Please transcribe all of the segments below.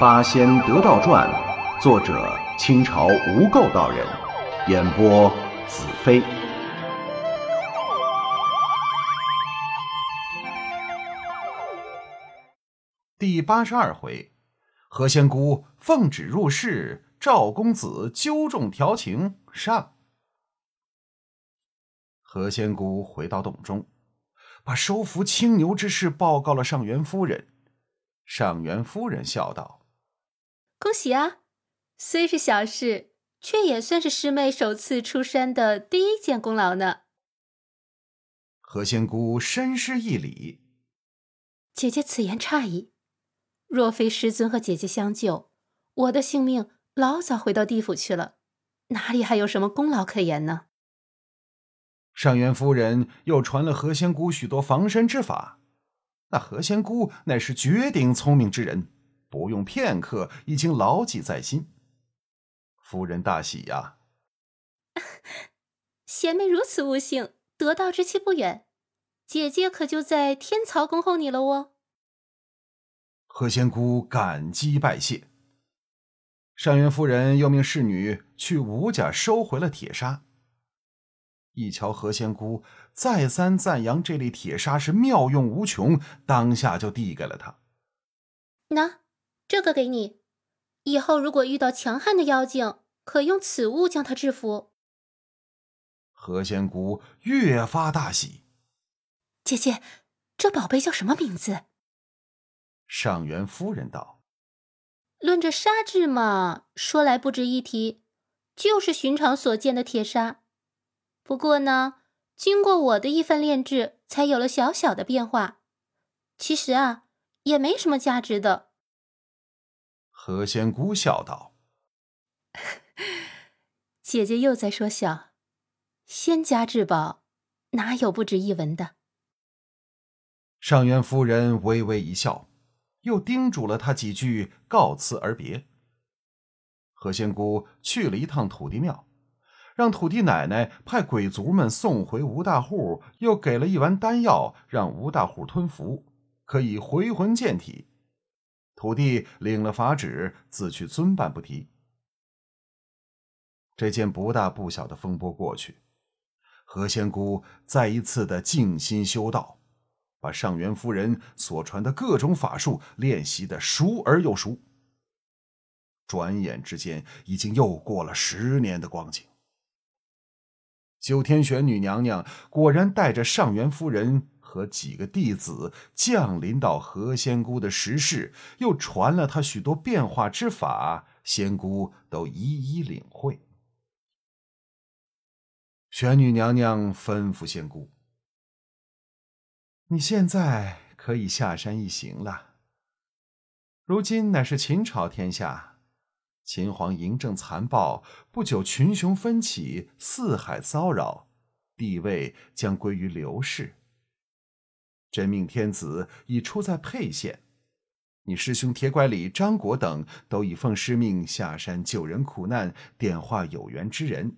八仙得道传》，作者清朝无垢道人，演播子飞。第八十二回，何仙姑奉旨入室，赵公子纠众调情上。何仙姑回到洞中，把收服青牛之事报告了上元夫人。上元夫人笑道：“恭喜啊！虽是小事，却也算是师妹首次出山的第一件功劳呢。”何仙姑深施一礼：“姐姐此言差矣。若非师尊和姐姐相救，我的性命老早回到地府去了，哪里还有什么功劳可言呢？”上元夫人又传了何仙姑许多防身之法。那何仙姑乃是绝顶聪明之人，不用片刻，已经牢记在心。夫人大喜呀！贤妹如此悟性，得道之期不远。姐姐可就在天曹恭候你了哦。何仙姑感激拜谢。上元夫人又命侍女去吴家收回了铁砂。一瞧何仙姑再三赞扬这粒铁砂是妙用无穷，当下就递给了她。那这个给你，以后如果遇到强悍的妖精，可用此物将他制服。何仙姑越发大喜。姐姐，这宝贝叫什么名字？上元夫人道：“论这砂质嘛，说来不值一提，就是寻常所见的铁砂。”不过呢，经过我的一番炼制，才有了小小的变化。其实啊，也没什么价值的。何仙姑笑道：“姐姐又在说笑，仙家至宝哪有不值一文的？”上元夫人微微一笑，又叮嘱了他几句，告辞而别。何仙姑去了一趟土地庙。让土地奶奶派鬼卒们送回吴大户，又给了一丸丹药，让吴大户吞服，可以回魂健体。土地领了法旨，自去遵办不提。这件不大不小的风波过去，何仙姑再一次的静心修道，把上元夫人所传的各种法术练习的熟而又熟。转眼之间，已经又过了十年的光景。九天玄女娘娘果然带着上元夫人和几个弟子降临到何仙姑的石室，又传了她许多变化之法，仙姑都一一领会。玄女娘娘吩咐仙姑：“你现在可以下山一行了。如今乃是秦朝天下。”秦皇嬴政残暴，不久群雄纷起，四海骚扰，帝位将归于刘氏。真命天子已出在沛县，你师兄铁拐李张果等都已奉师命下山救人苦难，点化有缘之人，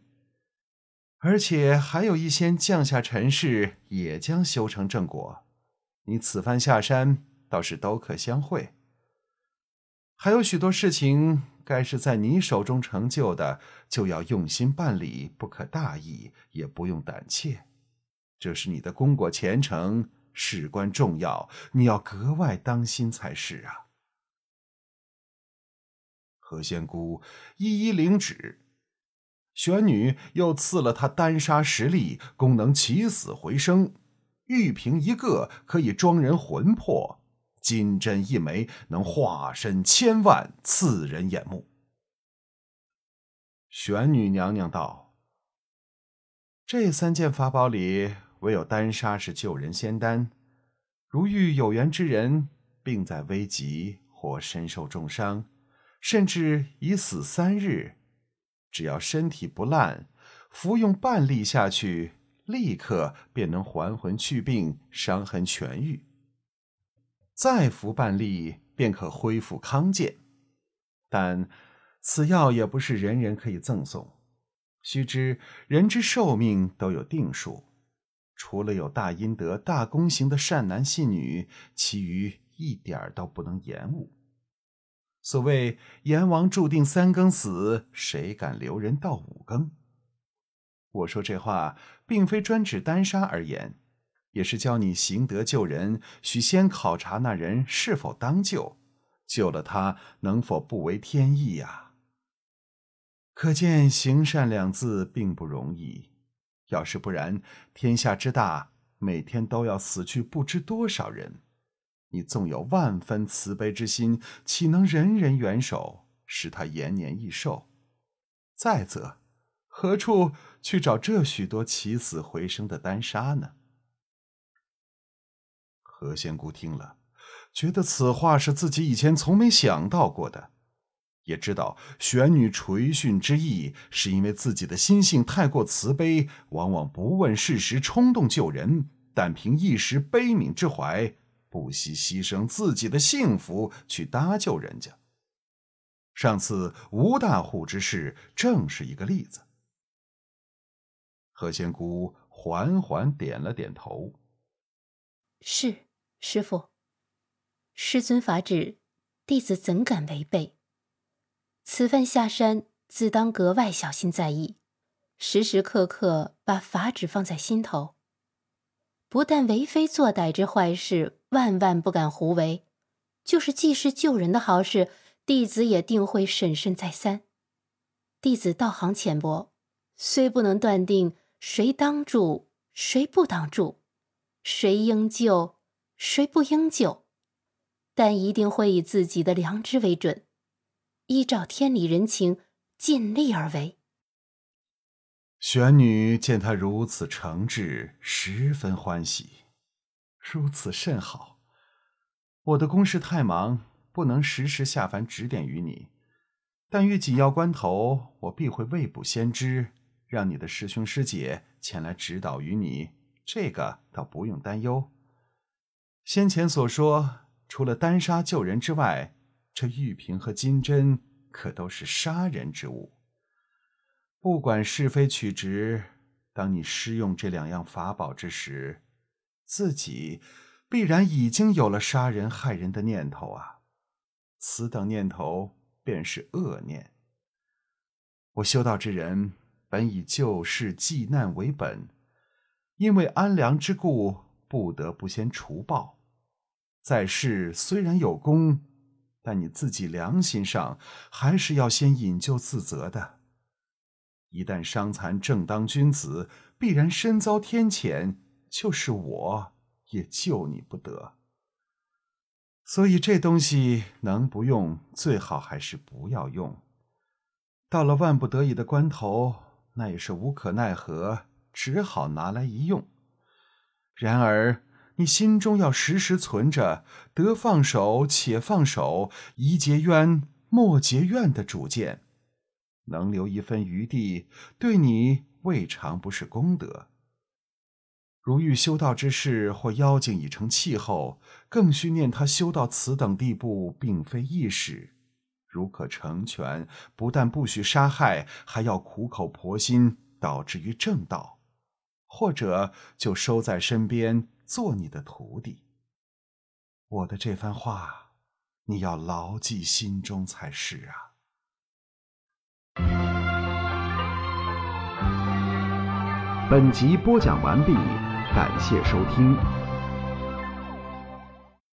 而且还有一些降下尘世也将修成正果。你此番下山，倒是都可相会。还有许多事情。该是在你手中成就的，就要用心办理，不可大意，也不用胆怯。这是你的功过前程，事关重要，你要格外当心才是啊！何仙姑一一领旨，玄女又赐了他丹砂十粒，功能起死回生，玉瓶一个可以装人魂魄。金针一枚能化身千万，刺人眼目。玄女娘娘道：“这三件法宝里，唯有丹砂是救人仙丹。如遇有缘之人，病在危急或身受重伤，甚至已死三日，只要身体不烂，服用半粒下去，立刻便能还魂去病，伤痕痊愈。”再服半粒，便可恢复康健。但此药也不是人人可以赠送。须知人之寿命都有定数，除了有大阴德、大功行的善男信女，其余一点都不能延误。所谓“阎王注定三更死，谁敢留人到五更？”我说这话，并非专指丹砂而言，也是教你行德救人，须先考察那人是否当救，救了他能否不违天意呀？可见行善两字并不容易。要是不然，天下之大，每天都要死去不知多少人。你纵有万分慈悲之心，岂能人人援手，使他延年益寿？再则，何处去找这许多起死回生的丹砂呢？何仙姑听了，觉得此话是自己以前从没想到过的，也知道玄女垂训之意，是因为自己的心性太过慈悲，往往不问事实，冲动救人，但凭一时悲悯之怀。不惜牺牲自己的幸福去搭救人家。上次吴大户之事正是一个例子。何仙姑缓缓点了点头：“是师傅，师尊法旨，弟子怎敢违背？此番下山，自当格外小心在意，时时刻刻把法旨放在心头。”不但为非作歹之坏事，万万不敢胡为；就是济世救人的好事，弟子也定会审慎再三。弟子道行浅薄，虽不能断定谁当助，谁不当助，谁应救，谁不应救，但一定会以自己的良知为准，依照天理人情，尽力而为。玄女见他如此诚挚，十分欢喜。如此甚好。我的公事太忙，不能时时下凡指点于你。但遇紧要关头，我必会未卜先知，让你的师兄师姐前来指导于你。这个倒不用担忧。先前所说，除了单杀救人之外，这玉瓶和金针可都是杀人之物。不管是非曲直，当你施用这两样法宝之时，自己必然已经有了杀人害人的念头啊！此等念头便是恶念。我修道之人，本以救世济难为本，因为安良之故，不得不先除暴。在世虽然有功，但你自己良心上还是要先引咎自责的。一旦伤残正当君子，必然身遭天谴，就是我也救你不得。所以这东西能不用，最好还是不要用。到了万不得已的关头，那也是无可奈何，只好拿来一用。然而你心中要时时存着“得放手且放手，宜结冤莫结怨”的主见。能留一分余地，对你未尝不是功德。如遇修道之事或妖精已成气候，更须念他修到此等地步，并非易事。如可成全，不但不许杀害，还要苦口婆心导致于正道，或者就收在身边做你的徒弟。我的这番话，你要牢记心中才是啊。本集播讲完毕，感谢收听。